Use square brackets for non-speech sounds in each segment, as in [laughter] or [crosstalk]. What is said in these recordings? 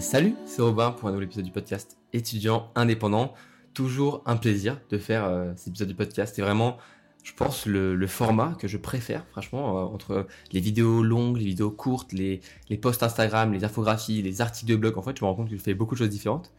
Salut, c'est Robin pour un nouvel épisode du podcast étudiant indépendant. Toujours un plaisir de faire euh, cet épisode du podcast. C'est vraiment, je pense, le, format que je préfère, franchement, euh, entre les vidéos longues, les vidéos courtes, les, les posts Instagram, les infographies, les articles de blog. En fait, je me rends compte que je fais beaucoup de choses différentes.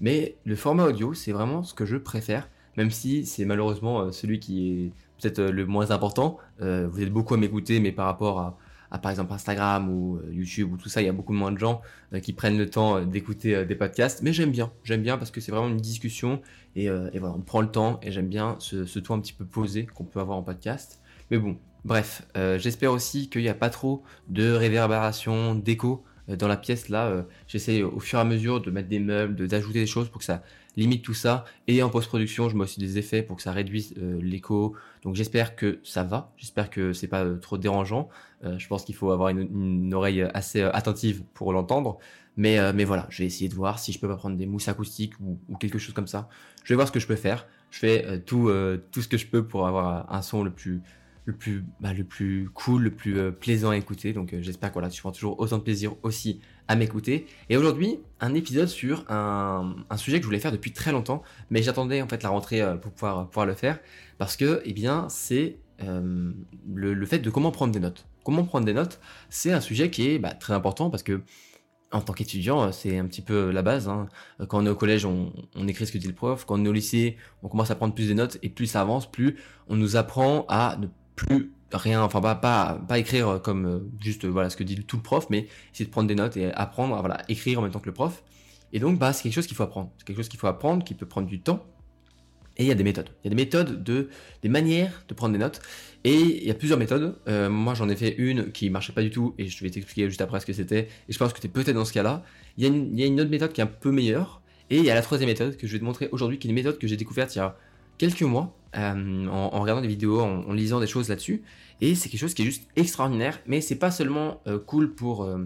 Mais le format audio, c'est vraiment ce que je préfère, même si c'est malheureusement euh, celui qui est peut-être le moins important. vous êtes beaucoup à m'écouter, mais par rapport à à par exemple Instagram ou euh, YouTube ou tout ça, il y a beaucoup moins de gens euh, qui prennent le temps euh, d'écouter des podcasts. Mais j'aime bien, j'aime bien parce que c'est vraiment une discussion et, voilà, on prend le temps et j'aime bien ce, ce ton un petit peu posé qu'on peut avoir en podcast. Mais bon, bref, j'espère aussi qu'il n'y a pas trop de réverbération, d'écho dans la pièce là. J'essaie au fur et à mesure de mettre des meubles, d'ajouter des choses pour que ça limite tout ça. Et en post-production, je mets aussi des effets pour que ça réduise euh, l'écho. Donc j'espère que ça va. J'espère que c'est pas euh, trop dérangeant. Euh, je pense qu'il faut avoir une, oreille assez attentive pour l'entendre. Mais, mais voilà, je vais essayer de voir si je peux pas prendre des mousses acoustiques ou, quelque chose comme ça. Je vais voir ce que je peux faire. Je fais tout, tout ce que je peux pour avoir un son le plus, le plus, bah, le plus cool, le plus plaisant à écouter. Donc j'espère que voilà, tu prends toujours autant de plaisir aussi à m'écouter. Et aujourd'hui, un épisode sur un, sujet que je voulais faire depuis très longtemps, mais j'attendais en fait la rentrée euh, pour pouvoir, pouvoir le faire, parce que, eh bien, c'est euh, le, fait de comment prendre des notes. Comment prendre des notes, c'est un sujet qui est bah, très important parce que en tant qu'étudiant, c'est un petit peu la base. Hein. Quand on est au collège, on, on, écrit ce que dit le prof. Quand on est au lycée, on commence à prendre plus de notes et plus ça avance, plus on nous apprend à ne plus rien, enfin pas, pas, pas écrire comme euh, juste voilà ce que dit tout le prof, mais essayer de prendre des notes et apprendre à voilà, écrire en même temps que le prof. Et donc bah, c'est quelque chose qu'il faut apprendre. C'est quelque chose qu'il faut apprendre, qui peut prendre du temps. Et il y a des méthodes. Il y a des méthodes, de, des manières de prendre des notes. Et il y a plusieurs méthodes. Euh, moi j'en ai fait une qui marchait pas du tout et je vais t'expliquer juste après ce que c'était. Et je pense que tu es peut-être dans ce cas-là. Il y, a une, il y a une autre méthode qui est un peu meilleure. Et il y a la troisième méthode que je vais te montrer aujourd'hui, qui est une méthode que j'ai découverte il y a quelques mois euh, en, regardant des vidéos, en, lisant des choses là-dessus. Et c'est quelque chose qui est juste extraordinaire. Mais c'est pas seulement euh, cool pour, euh,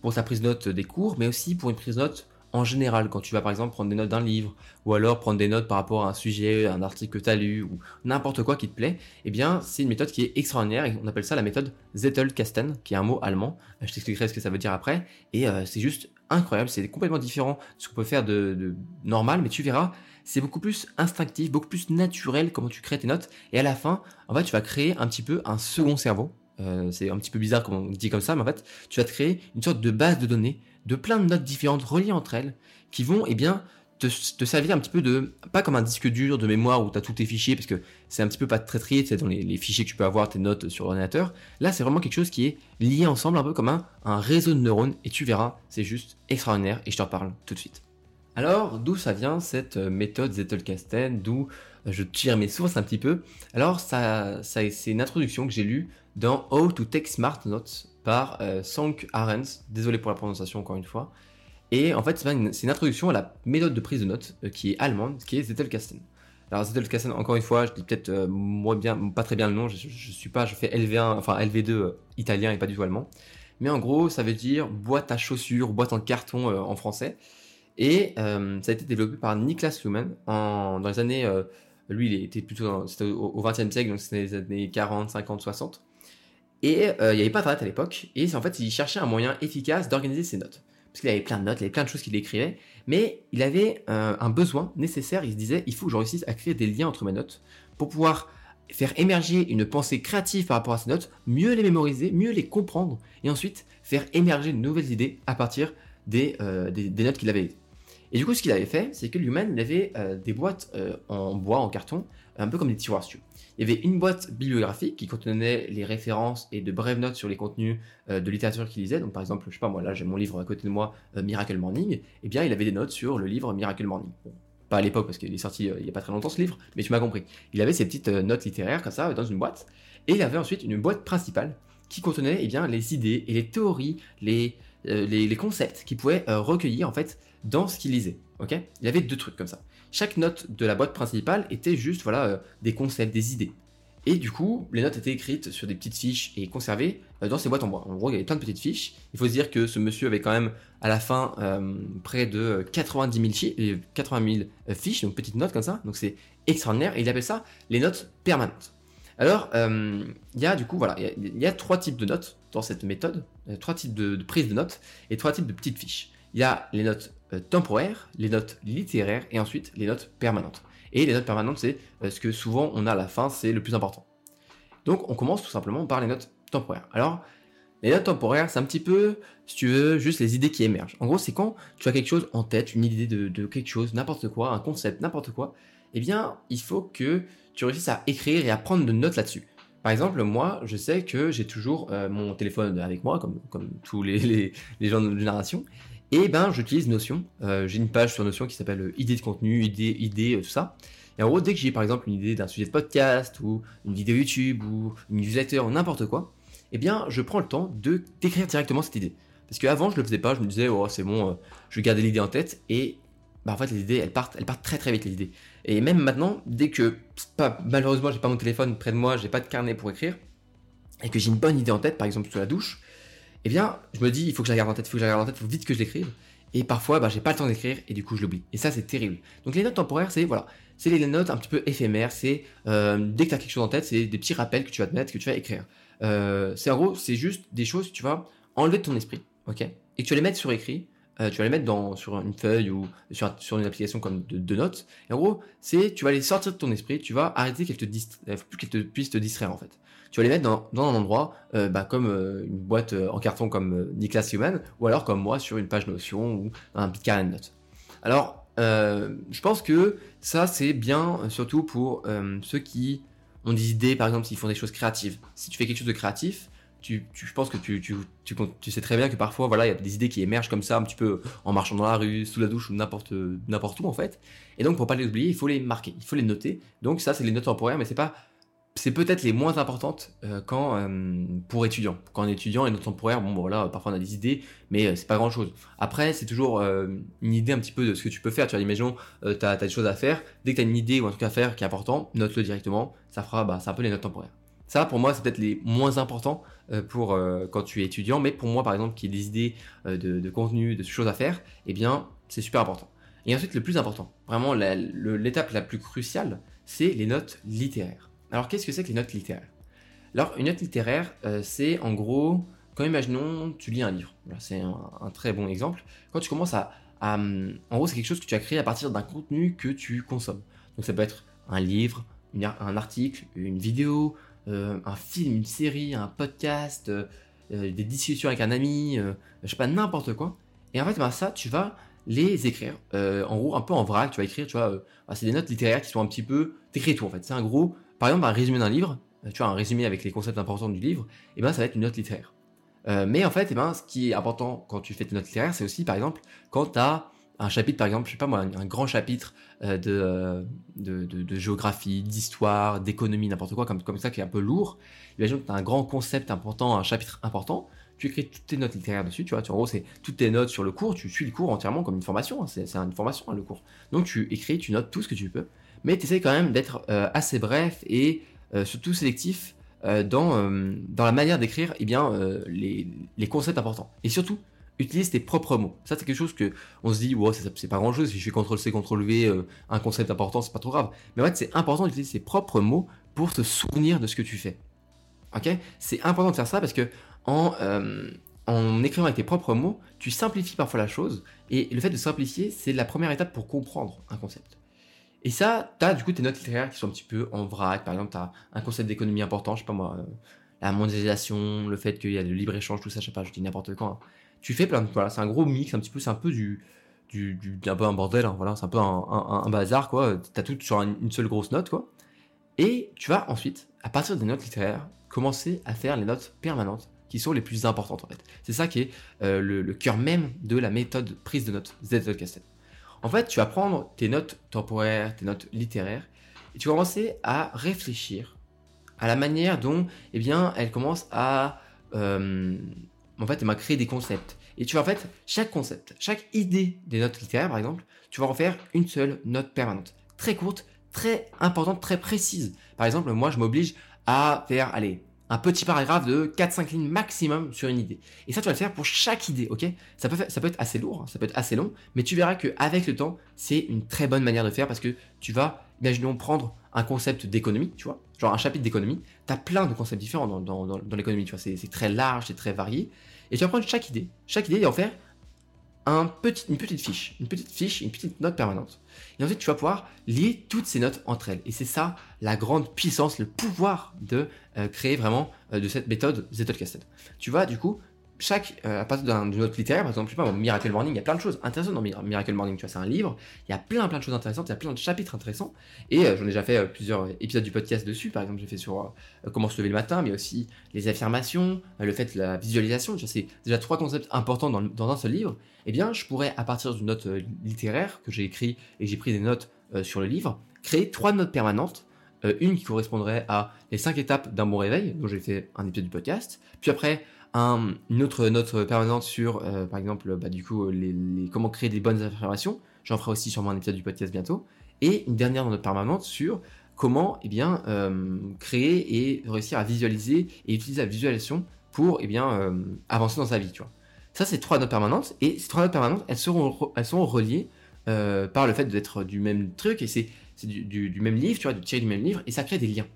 pour sa prise de note des cours, mais aussi pour une prise de note en général. Quand tu vas par exemple prendre des notes d'un livre, ou alors prendre des notes par rapport à un sujet, un article que tu as lu, ou n'importe quoi qui te plaît, eh bien c'est une méthode qui est extraordinaire et on appelle ça la méthode Zettelkasten, qui est un mot allemand. Je t'expliquerai ce que ça veut dire après. Et c'est juste incroyable, c'est complètement différent de ce qu'on peut faire de, de normal, mais tu verras, c'est beaucoup plus instinctif, beaucoup plus naturel comment tu crées tes notes. Et à la fin, en fait, tu vas créer un petit peu un second cerveau. Euh, c'est un petit peu bizarre comme on dit comme ça, mais en fait, tu vas te créer une sorte de base de données de plein de notes différentes reliées entre elles qui vont, eh bien, te, servir un petit peu de, pas comme un disque dur de mémoire où tu as tous tes fichiers, parce que c'est un petit peu pas très trié, c'est dans les, fichiers que tu peux avoir, tes notes sur l'ordinateur. Là, c'est vraiment quelque chose qui est lié ensemble, un peu comme un, un réseau de neurones, et tu verras, c'est juste extraordinaire, et je t'en parle tout de suite. Alors, d'où ça vient cette euh, méthode Zettelkasten D'où je tire mes sources un petit peu? Alors, ça, ça c'est une introduction que j'ai lue dans How to Take Smart Notes par euh, Sank Arens. Désolé pour la prononciation encore une fois. Et en fait, c'est une, introduction à la méthode de prise de notes qui est allemande, qui est Zettelkasten. Alors Zettelkasten, encore une fois, je dis peut-être moi bien, pas très bien le nom. Je, suis pas, je fais LV1, enfin LV2 italien et pas du tout allemand. Mais en gros, ça veut dire boîte à chaussures, boîte en carton en français. Et euh, ça a été développé par Niklas Luhmann dans les années. Euh, lui, il était plutôt au XXe siècle, donc c'était les années 40, 50, 60. Et euh, il n'y avait pas Internet à l'époque. Et en fait, il cherchait un moyen efficace d'organiser ses notes. Parce qu'il avait plein de notes, il avait plein de choses qu'il écrivait. Mais il avait un besoin nécessaire. Il se disait il faut que je réussisse à créer des liens entre mes notes pour pouvoir faire émerger une pensée créative par rapport à ces notes, mieux les mémoriser, mieux les comprendre, et ensuite faire émerger de nouvelles idées à partir des, des, des notes qu'il avait et du coup, ce qu'il avait fait, c'est que lui-même, il avait euh, des boîtes euh, en bois, en carton, un peu comme des tiroirs Il y avait une boîte bibliographique qui contenait les références et de brèves notes sur les contenus euh, de littérature qu'il lisait. Donc, par exemple, je sais pas, moi, là, j'ai mon livre à côté de moi, Miracle Morning. Eh bien, il avait des notes sur le livre Miracle Morning. Bon, pas à l'époque, parce qu'il est sorti il y a pas très longtemps ce livre, mais tu m'as compris. Il avait ces petites notes littéraires comme ça dans une boîte. Et il avait ensuite une boîte principale qui contenait eh bien, les idées et les théories, les, les, les concepts qu'il pouvait recueillir en fait dans ce qu'il lisait. Ok? Il y avait deux trucs comme ça. Chaque note de la boîte principale était juste voilà euh, des concepts, des idées. Et du coup, les notes étaient écrites sur des petites fiches et conservées euh, dans ces boîtes en bois. En gros, il y avait plein de petites fiches. Il faut se dire que ce monsieur avait quand même, à la fin, euh, près de 90 000, 80 000 fiches, donc petites notes comme ça. Donc c'est extraordinaire. Et il appelle ça les notes permanentes. Alors, il y a du coup, voilà, il y, a trois types de notes dans cette méthode, trois types de, de prise de notes et trois types de petites fiches. il y a les notes euh, temporaires, les notes littéraires et ensuite les notes permanentes. Et les notes permanentes, c'est euh, ce que souvent on a à la fin, c'est le plus important. Donc on commence tout simplement par les notes temporaires. Alors, les notes temporaires, c'est un petit peu, si tu veux, juste les idées qui émergent. En gros, c'est quand tu as quelque chose en tête, une idée de, quelque chose, n'importe quoi, un concept, n'importe quoi, eh bien, il faut que tu réussisses à écrire et à prendre de notes là-dessus. Par exemple, moi, je sais que j'ai toujours euh, mon téléphone avec moi, comme, tous les, gens de notre génération, et ben j'utilise Notion. Euh, j'ai une page sur Notion qui s'appelle euh, idées de contenu, idées, idées, tout ça. Et en gros, dès que j'ai par exemple une idée d'un sujet de podcast ou une vidéo YouTube ou une newsletter n'importe quoi, eh bien, je prends le temps de d'écrire directement cette idée. Parce qu'avant, je le faisais pas, je me disais, oh, c'est bon, je garder l'idée en tête. Et bah, en fait, les idées, elles partent, elles partent très très vite, les idées. Et même maintenant, dès que, pas, malheureusement, j'ai pas mon téléphone près de moi, j'ai pas de carnet pour écrire, et que j'ai une bonne idée en tête, par exemple sur la douche, eh bien, je me dis, il faut que je la garde en tête, il faut que je la garde en tête, il faut vite que je l'écrive. Et parfois, bah, j'ai pas le temps d'écrire et du coup, je l'oublie. Et ça, c'est terrible. Donc, les notes temporaires, c'est voilà, c'est les notes un petit peu éphémères. C'est euh, dès que tu as quelque chose en tête, c'est des petits rappels que tu vas te mettre, que tu vas écrire. Euh, c'est en gros, c'est juste des choses tu vas enlever de ton esprit, ok? Et que tu vas les mettre sur écrit. Euh, tu vas les mettre dans, sur une feuille ou sur, sur une application comme de, notes. En gros, c'est tu vas les sortir de ton esprit, tu vas arrêter qu'elles te, qu'elles te puissent te distraire en fait tu vas les mettre dans, un endroit euh, bah, comme euh, une boîte euh, en carton comme Niklas Human, ou alors comme moi sur une page Notion ou un petit carnet de notes. Alors, je pense que ça c'est bien surtout pour ceux qui ont des idées, par exemple s'ils font des choses créatives. Si tu fais quelque chose de créatif, tu, je pense que tu, tu, tu, sais très bien que parfois, voilà, il y a des idées qui émergent comme ça, un petit peu en marchant dans la rue, sous la douche ou n'importe, où en fait. Et donc, pour pas les oublier, il faut les marquer, il faut les noter. Donc, ça, c'est les notes temporaires, mais c'est pas c'est peut-être les moins importantes euh, quand euh, pour étudiants. Quand on étudiant et notre temporaire, bon, voilà, parfois on a des idées, mais euh, c'est pas grand-chose. Après, c'est toujours une idée un petit peu de ce que tu peux faire. Tu vois, imaginons, tu as, des choses à faire. Dès que tu as une idée ou un truc à faire qui est important, note-le directement. Ça fera, bah, c'est un peu les notes temporaires. Ça, pour moi, c'est peut-être les moins importants pour quand tu es étudiant, mais pour moi, par exemple, qui ai des idées de, de, contenu, de choses à faire, eh bien, c'est super important. Et ensuite, le plus important, vraiment l'étape la plus cruciale, c'est les notes littéraires. Alors qu'est-ce que c'est que les notes littéraires? Alors une note littéraire, euh, c'est en gros, quand imaginons tu lis un livre, c'est un, très bon exemple, quand tu commences à... en gros c'est quelque chose que tu as créé à partir d'un contenu que tu consommes. Donc ça peut être un livre, un article, une vidéo, euh, un film, une série, un podcast, euh, des discussions avec un ami, je sais pas, n'importe quoi. Et en fait, ben, ça, tu vas les écrire. en gros, un peu en vrac, tu vas écrire, tu vois, bah, c'est des notes littéraires qui sont un petit peu... T'écris tout en fait, c'est un gros par exemple, un résumé d'un livre, euh, tu vois, un résumé avec les concepts importants du livre, et eh ben, ça va être une note littéraire. Euh, mais en fait, eh ben, ce qui est important quand tu fais tes notes littéraires, c'est aussi, par exemple, quand tu as un chapitre, par exemple, je sais pas moi, un, grand chapitre euh, de, de, géographie, d'histoire, d'économie, n'importe quoi, comme, comme ça, qui est un peu lourd. Imagine que tu as un grand concept important, un chapitre important, tu écris toutes tes notes littéraires dessus, tu vois, tu, en gros, c'est toutes tes notes sur le cours, tu suis le cours entièrement comme une formation, hein, c'est une formation, hein, le cours. Donc, tu écris, tu notes tout ce que tu peux, mais tu essaies quand même d'être euh, assez bref et euh, surtout sélectif euh, dans, dans la manière d'écrire eh bien, les, les, concepts importants. Et surtout, utilise tes propres mots. Ça, c'est quelque chose que on se dit, wow, c'est pas grand chose. Si je fais CTRL-C, CTRL-V, un concept important, c'est pas trop grave. Mais en fait, c'est important d'utiliser tes propres mots pour te souvenir de ce que tu fais. Ok? C'est important de faire ça parce que en, en écrivant avec tes propres mots, tu simplifies parfois la chose. Et le fait de simplifier, c'est la première étape pour comprendre un concept. Et ça, tu as du coup tes notes littéraires qui sont un petit peu en vrac. Par exemple, tu as un concept d'économie important, je sais pas moi, euh, la mondialisation, le fait qu'il y a le libre-échange, tout ça, je sais pas, je dis n'importe quoi. Hein. Tu fais plein de. Voilà, c'est un gros mix, un petit peu, c'est un peu du. du, un peu un bordel, hein, voilà, c'est un peu un, bazar, quoi. Tu as tout sur une seule grosse note, quoi. Et tu vas ensuite, à partir des notes littéraires, commencer à faire les notes permanentes qui sont les plus importantes en fait. C'est ça qui est euh, le, cœur même de la méthode prise de notes Z Cassette. En fait, tu vas prendre tes notes temporaires, tes notes littéraires, et tu vas commencer à réfléchir à la manière dont, eh bien, elle commence à, euh, en fait, elle créer des concepts. Et tu vas en fait, chaque concept, chaque idée des notes littéraires, par exemple, tu vas en faire une seule note permanente, très courte, très importante, très précise. Par exemple, moi, je m'oblige à faire, allez, un petit paragraphe de 4-5 lignes maximum sur une idée. Et ça, tu vas le faire pour chaque idée, ok? Ça peut, ça peut être assez lourd, hein, ça peut être assez long, mais tu verras qu'avec le temps, c'est une très bonne manière de faire parce que tu vas, imaginons, prendre un concept d'économie, tu vois, genre un chapitre d'économie, tu as plein de concepts différents dans, dans, l'économie, tu vois, c'est très large, c'est très varié, et tu vas prendre chaque idée, chaque idée et en faire un petit, une petite fiche, une petite fiche, une petite note permanente. Et ensuite, tu vas pouvoir lier toutes ces notes entre elles. Et c'est ça la grande puissance, le pouvoir de euh, créer vraiment euh, de cette méthode Zettelkasten. Tu vas du coup chaque, euh, à partir d'une autre littéraire, par exemple, je sais pas, Miracle Morning, il y a plein de choses intéressantes dans Miracle Morning, tu vois, c'est un livre, il y a plein plein de choses intéressantes, il y a plein de chapitres intéressants, et j'en ai déjà fait plusieurs épisodes du podcast dessus, par exemple, j'ai fait sur comment se lever le matin, mais aussi les affirmations, le fait de la visualisation, tu vois, c'est déjà trois concepts importants dans, dans, un seul livre, eh bien, je pourrais, à partir d'une note littéraire que j'ai écrit et j'ai pris des notes sur le livre, créer trois notes permanentes euh, une qui correspondrait à les cinq étapes d'un bon réveil, dont j'ai fait un épisode du podcast. Puis après, une autre note permanente sur, euh, par exemple, bah, du coup, les, comment créer des bonnes affirmations. J'en ferai aussi sûrement un épisode du podcast bientôt. Et une dernière note permanente sur comment eh bien, euh, créer et réussir à visualiser et utiliser la visualisation pour eh bien, avancer dans sa vie. Tu vois. Ça, c'est trois notes permanentes. Et ces trois notes permanentes, elles seront, elles reliées par le fait d'être du même truc. Et c'est c'est du, même livre, tu vois, de tirer du même livre, et ça crée des liens.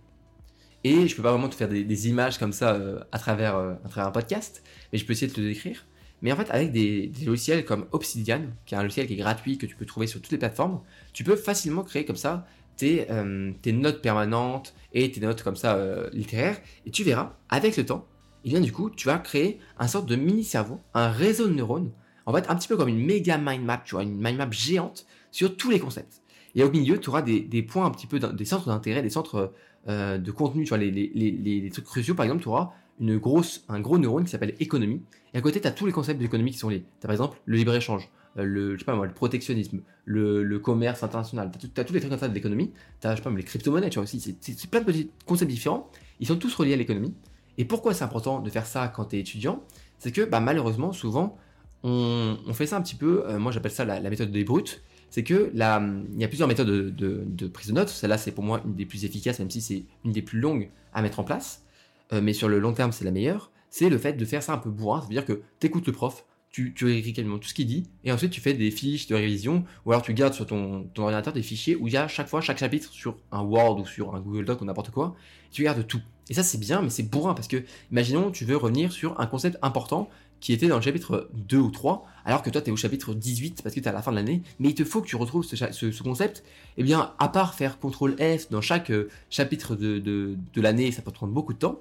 Et je peux pas vraiment te faire des, images comme ça euh, à, travers, euh, à travers un podcast, mais je peux essayer de te le décrire. Mais en fait, avec des, logiciels comme Obsidian, qui est un logiciel qui est gratuit, que tu peux trouver sur toutes les plateformes, tu peux facilement créer comme ça tes, euh, tes notes permanentes et tes notes comme ça littéraires. Et tu verras, avec le temps, eh bien du coup, tu vas créer un sorte de mini-cerveau, un réseau de neurones, en fait, un petit peu comme une méga mind map, tu vois, une mind map géante sur tous les concepts. Et au milieu, tu auras des, points un petit peu, des centres d'intérêt, des centres euh, de contenu, tu vois, les, trucs cruciaux. Par exemple, tu auras une grosse, un gros neurone qui s'appelle économie. Et à côté, tu as tous les concepts d'économie qui sont liés. Tu as par exemple le libre-échange, euh, le, le protectionnisme, le, commerce international. Tu as, tous les trucs comme ça de l'économie. Tu as, je sais pas, les crypto-monnaies, tu vois aussi. C'est plein de petits concepts différents. Ils sont tous reliés à l'économie. Et pourquoi c'est important de faire ça quand tu es étudiant? C'est que bah, malheureusement, souvent, on, fait ça un petit peu, euh, moi j'appelle ça la, la méthode des brutes c'est que là, il y a plusieurs méthodes de, prise de notes. Celle-là, c'est pour moi une des plus efficaces, même si c'est une des plus longues à mettre en place. Euh, mais sur le long terme, c'est la meilleure. C'est le fait de faire ça un peu bourrin. Ça veut dire que tu écoutes le prof, tu, tu quasiment tout ce qu'il dit, et ensuite tu fais des fiches de révision, ou alors tu gardes sur ton, ordinateur des fichiers où il y a chaque fois, chaque chapitre sur un Word ou sur un Google Doc ou n'importe quoi, tu gardes tout. Et ça, c'est bien, mais c'est bourrin parce que, imaginons, tu veux revenir sur un concept important qui était dans le chapitre 2 ou 3, alors que toi tu es au chapitre 18 parce que tu es à la fin de l'année, mais il te faut que tu retrouves ce, concept, et eh bien à part faire CTRL F dans chaque euh, chapitre de, l'année, ça peut prendre beaucoup de temps,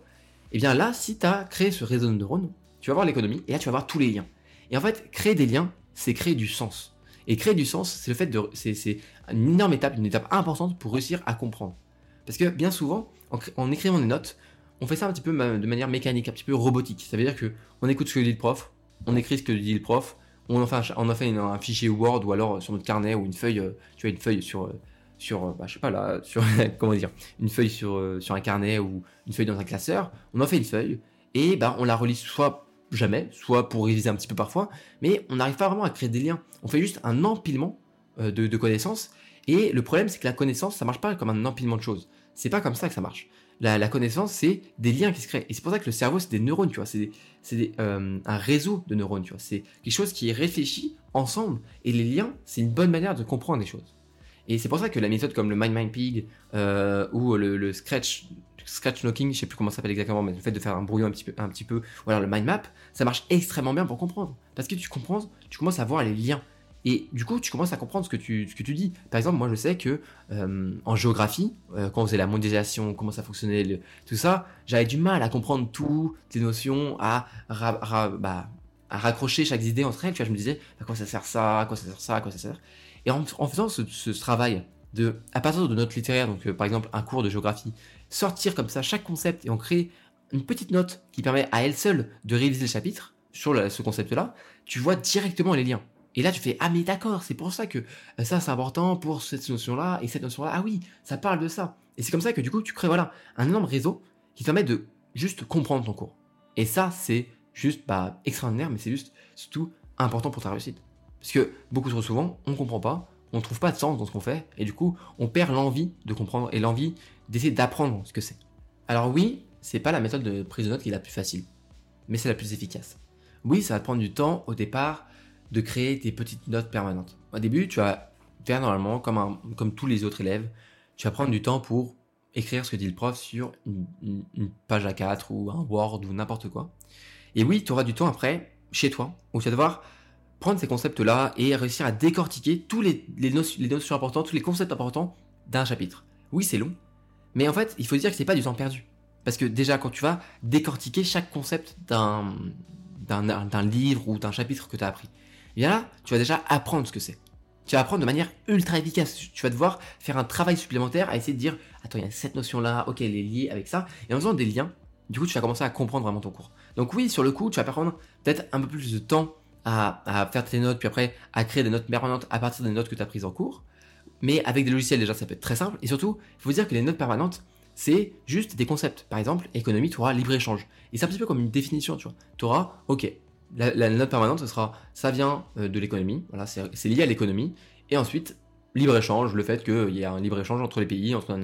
et eh bien là, si tu as créé ce réseau de neurones, tu vas voir l'économie, et là tu vas voir tous les liens. Et en fait, créer des liens, c'est créer du sens. Et créer du sens, c'est le fait de. C'est une énorme étape, une étape importante pour réussir à comprendre. Parce que bien souvent, en écrivant des notes, on fait ça un petit peu de manière mécanique, un petit peu robotique. Ça veut dire que on écoute ce que dit le prof, on écrit ce que dit le prof, on en fait un, fichier Word ou alors sur notre carnet ou une feuille, euh, tu vois, une feuille sur, euh, sur, euh, [laughs] une feuille sur, sur un carnet ou une feuille dans un classeur. On en fait une feuille et bah, on la relit soit jamais, soit pour réviser un petit peu parfois, mais on n'arrive pas vraiment à créer des liens. On fait juste un empilement de, de connaissances. Et le problème, c'est que la connaissance, ça marche pas comme un empilement de choses. C'est pas comme ça que ça marche la, connaissance, c'est des liens qui se créent. Et c'est pour ça que le cerveau, c'est des neurones, tu vois. C'est euh, un réseau de neurones, tu vois. C'est quelque chose qui est réfléchi ensemble. Et les liens, c'est une bonne manière de comprendre les choses. Et c'est pour ça que la méthode comme le Mind Mind Pig euh, ou le, Scratch Scratch Knocking, je sais plus comment ça s'appelle exactement, mais le fait de faire un brouillon un petit peu, un petit peu, ou alors le mind map, ça marche extrêmement bien pour comprendre. Parce que tu comprends, tu commences à voir les liens. Et du coup, tu commences à comprendre ce que tu, ce que tu dis. Par exemple, moi, je sais que euh, en géographie, euh, quand on faisait la mondialisation, comment ça fonctionnait, tout ça, j'avais du mal à comprendre toutes les notions, à, bah, raccrocher chaque idée entre elles. Tu je me disais, à quoi ça sert ça, à quoi ça sert ça, à quoi ça sert. Et en, faisant ce, travail de, à partir de notes littéraires, donc euh, par exemple un cours de géographie, sortir comme ça chaque concept et en créer une petite note qui permet à elle seule de réaliser le chapitre sur ce concept-là, tu vois directement les liens. Et là, tu fais Ah, mais d'accord, c'est pour ça que euh, ça, c'est important pour cette notion-là et cette notion-là. Ah oui, ça parle de ça. Et c'est comme ça que du coup, tu crées voilà, un énorme réseau qui te permet de juste comprendre ton cours. Et ça, c'est juste bah, extraordinaire, mais c'est juste surtout important pour ta réussite. Parce que beaucoup trop souvent, on ne comprend pas, on ne trouve pas de sens dans ce qu'on fait, et du coup, on perd l'envie de comprendre et l'envie d'essayer d'apprendre ce que c'est. Alors oui, c'est pas la méthode de prise de notes qui est la plus facile, mais c'est la plus efficace. Oui, ça va te prendre du temps au départ de créer tes petites notes permanentes. Au début, tu vas faire normalement comme, comme tous les autres élèves, tu vas prendre du temps pour écrire ce que dit le prof sur une, page A4 ou un Word ou n'importe quoi. Et oui, tu auras du temps après, chez toi, où tu vas devoir prendre ces concepts-là et réussir à décortiquer tous les, notions, les notions importantes, tous les concepts importants d'un chapitre. Oui, c'est long, mais en fait, il faut dire que c'est pas du temps perdu. Parce que déjà, quand tu vas décortiquer chaque concept d'un, d'un, livre ou d'un chapitre que tu as appris, et bien là, tu vas déjà apprendre ce que c'est. Tu vas apprendre de manière ultra efficace. Tu vas devoir faire un travail supplémentaire à essayer de dire, attends, il y a cette notion-là, ok, elle est liée avec ça. Et en faisant des liens, du coup, tu vas commencer à comprendre vraiment ton cours. Donc oui, sur le coup, tu vas prendre peut-être un peu plus de temps à, faire tes notes, puis après à créer des notes permanentes à partir des notes que tu as prises en cours. Mais avec des logiciels, déjà, ça peut être très simple. Et surtout, il faut dire que les notes permanentes, c'est juste des concepts. Par exemple, économie, tu auras libre-échange. Et c'est un petit peu comme une définition, tu vois. Tu auras, ok, la, note permanente, ce sera, ça vient euh, de l'économie, voilà, c'est lié à l'économie. Et ensuite, libre-échange, le fait qu'il y a un libre-échange entre les pays, entre...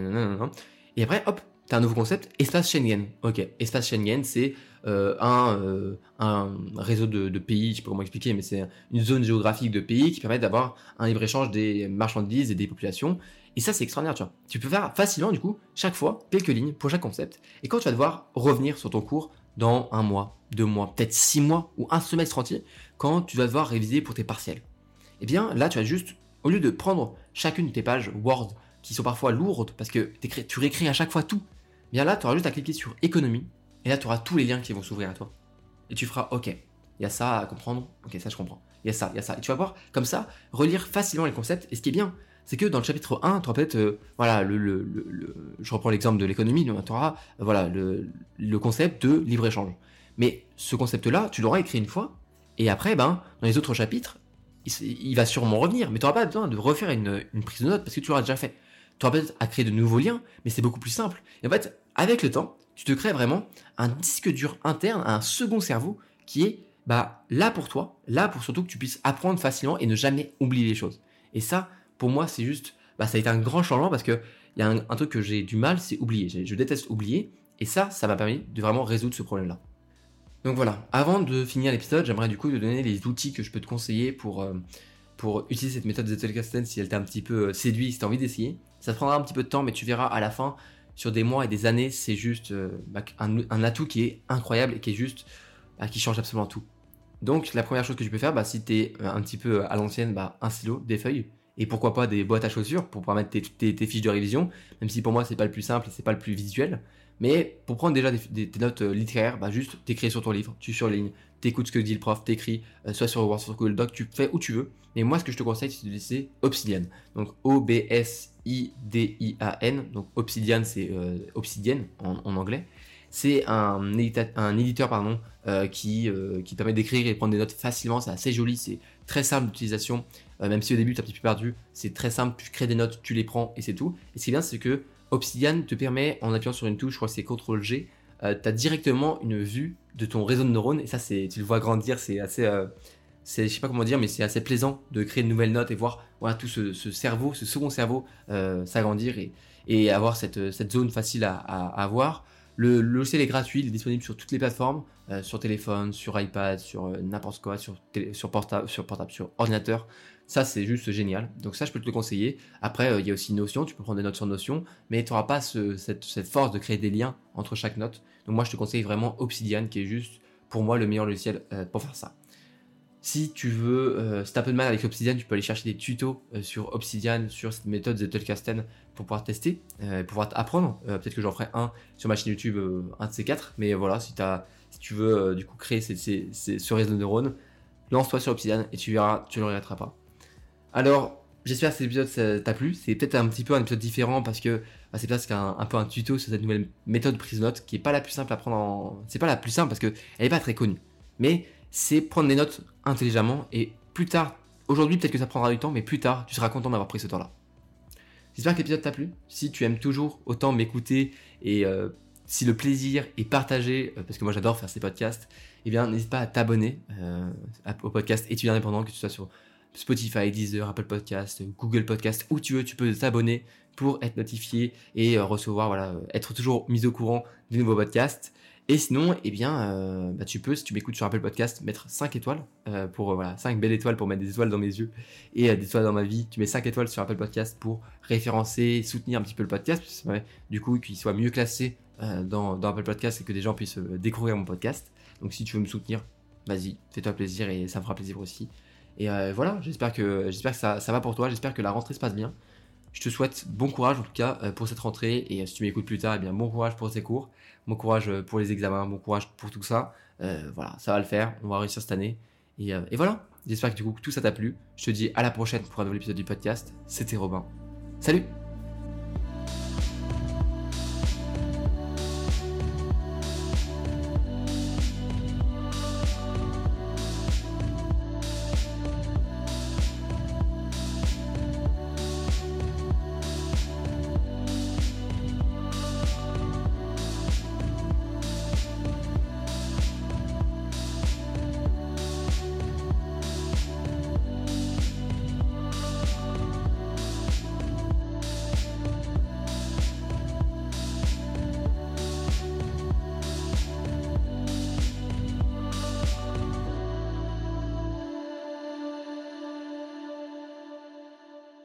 Et après, hop, tu as un nouveau concept, espace Schengen. Ok, espace Schengen, c'est euh, un, euh, un, réseau de, pays, je sais pas comment expliquer, mais c'est une zone géographique de pays qui permet d'avoir un libre-échange des marchandises et des populations. Et ça, c'est extraordinaire, tu vois. Tu peux faire facilement, du coup, chaque fois, quelques lignes pour chaque concept. Et quand tu vas devoir revenir sur ton cours dans un mois, deux mois, peut-être six mois ou un semestre entier, quand tu vas devoir réviser pour tes partiels, eh bien, là, tu vas juste, au lieu de prendre chacune de tes pages Word, qui sont parfois lourdes, parce que tu réécris à chaque fois tout, bien là, tu auras juste à cliquer sur économie, et là, tu auras tous les liens qui vont s'ouvrir à toi. Et tu feras, ok, il y a ça à comprendre, ok, ça je comprends. Il y a ça, il y a ça. Et tu vas voir, comme ça, relire facilement les concepts. Et ce qui est bien, c'est que dans le chapitre 1, tu auras peut-être, euh, voilà, le, je reprends l'exemple de l'économie, tu auras, voilà, le, concept de libre-échange. Mais ce concept-là, tu l'auras écrit une fois, et après, ben, dans les autres chapitres, il, va sûrement revenir, mais tu n'auras pas besoin de refaire une, une, prise de notes parce que tu l'auras déjà fait. Tu auras peut-être à créer de nouveaux liens, mais c'est beaucoup plus simple. Et en fait, avec le temps, tu te crées vraiment un disque dur interne, un second cerveau qui est bah, là pour toi, là pour surtout que tu puisses apprendre facilement et ne jamais oublier les choses. Et ça, pour moi, c'est juste, bah, ça a été un grand changement parce que il y a un, truc que j'ai du mal, c'est oublier. Je, déteste oublier. Et ça, ça m'a permis de vraiment résoudre ce problème-là. Donc voilà, avant de finir l'épisode, j'aimerais du coup te donner les outils que je peux te conseiller pour, euh, pour utiliser cette méthode Zettelkasten si elle t'a un petit peu euh, séduit, si tu as envie d'essayer. Ça te prendra un petit peu de temps, mais tu verras à la fin, sur des mois et des années, c'est juste euh, bah, un, atout qui est incroyable et qui est juste bah, qui change absolument tout. Donc la première chose que tu peux faire, bah, si tu es euh, un petit peu à l'ancienne, un stylo, des feuilles et pourquoi pas des boîtes à chaussures pour pouvoir mettre tes, fiches de révision, même si pour moi c'est pas le plus simple et c'est pas le plus visuel. Mais pour prendre déjà des, notes euh, littéraires, juste t'écris sur ton livre, tu surlignes, t'écoutes ce que dit le prof, t'écris, soit sur Word, sur Google Doc, tu fais où tu veux. Mais moi ce que je te conseille c'est de laisser Obsidian. Donc O-B-S I-D-I-A-N. Donc Obsidian, c'est euh, Obsidian en, anglais. C'est un, éditeur pardon, euh, qui, euh, qui permet d'écrire et de prendre des notes facilement. C'est assez joli, c'est très simple d'utilisation. même si au début tu es un petit peu perdu, c'est très simple. Tu crées des notes, tu les prends et c'est tout. Et ce qui est bien, c'est que Obsidian te permet, en appuyant sur une touche, je crois que c'est CTRL G, tu as directement une vue de ton réseau de neurones. Et ça, c'est, tu le vois grandir, c'est assez c'est, je sais pas comment dire, mais c'est assez plaisant de créer de nouvelles notes et voir voilà, tout ce, cerveau, ce second cerveau euh, s'agrandir et, et, avoir cette, zone facile à, à, avoir. Le, logiciel est gratuit, il est disponible sur toutes les plateformes, euh, sur téléphone, sur iPad, sur euh, n'importe quoi, sur, sur, sur portable, sur ordinateur. Ça, c'est juste génial. Donc ça, je peux te le conseiller. Après, il y a aussi Notion, tu peux prendre des notes sur Notion, mais tu n'auras pas cette, force de créer des liens entre chaque note. Donc moi, je te conseille vraiment Obsidian, qui est juste, pour moi, le meilleur logiciel pour faire ça. Si tu veux, euh, si as un peu de mal avec Obsidian, tu peux aller chercher des tutos euh, sur Obsidian, sur cette méthode Zettelkasten pour pouvoir tester, euh, pour pouvoir apprendre. Peut-être que j'en ferai un sur ma chaîne YouTube, un de ces quatre. Mais voilà, si, tu veux du coup créer ce réseau de neurones, lance-toi sur Obsidian et tu verras, tu ne le regretteras pas. Alors, j'espère que cet épisode t'a plu. C'est peut-être un petit peu un épisode différent parce que bah, c'est peut-être un, un, peu un tuto sur cette nouvelle méthode prise de notes qui est pas la plus simple à prendre en. C'est pas la plus simple parce qu'elle n'est pas très connue. Mais c'est prendre des notes intelligemment et plus tard, aujourd'hui peut-être que ça prendra du temps, mais plus tard, tu seras content d'avoir pris ce temps-là. J'espère que l'épisode t'a plu. Si tu aimes toujours autant m'écouter et euh, si le plaisir est partagé, euh, parce que moi j'adore faire ces podcasts, eh bien n'hésite pas à t'abonner euh, au podcast étudiant indépendant, que tu sois sur Spotify, Deezer, Apple Podcast, Google Podcast, où tu veux, tu peux t'abonner pour être notifié et recevoir, voilà, être toujours mis au courant du nouveau podcast. Et sinon, eh bien, euh, bah, tu peux, si tu m'écoutes sur Apple Podcast, mettre 5 étoiles euh, pour euh, voilà, 5 belles étoiles pour mettre des étoiles dans mes yeux et des étoiles dans ma vie. Tu mets 5 étoiles sur Apple Podcast pour référencer, soutenir un petit peu le podcast, du coup qu'il soit mieux classé dans, dans, Apple Podcast et que des gens puissent découvrir mon podcast. Donc si tu veux me soutenir, vas-y, fais-toi plaisir et ça me fera plaisir aussi. Et voilà, j'espère que, j'espère que ça, ça va pour toi, j'espère que la rentrée se passe bien. Je te souhaite bon courage en tout cas pour cette rentrée et si tu m'écoutes plus tard, eh bien bon courage pour ces cours, bon courage pour les examens, bon courage pour tout ça. voilà, ça va le faire, on va réussir cette année. Et, et voilà, j'espère que du coup tout ça t'a plu. Je te dis à la prochaine pour un nouvel épisode du podcast. C'était Robin. Salut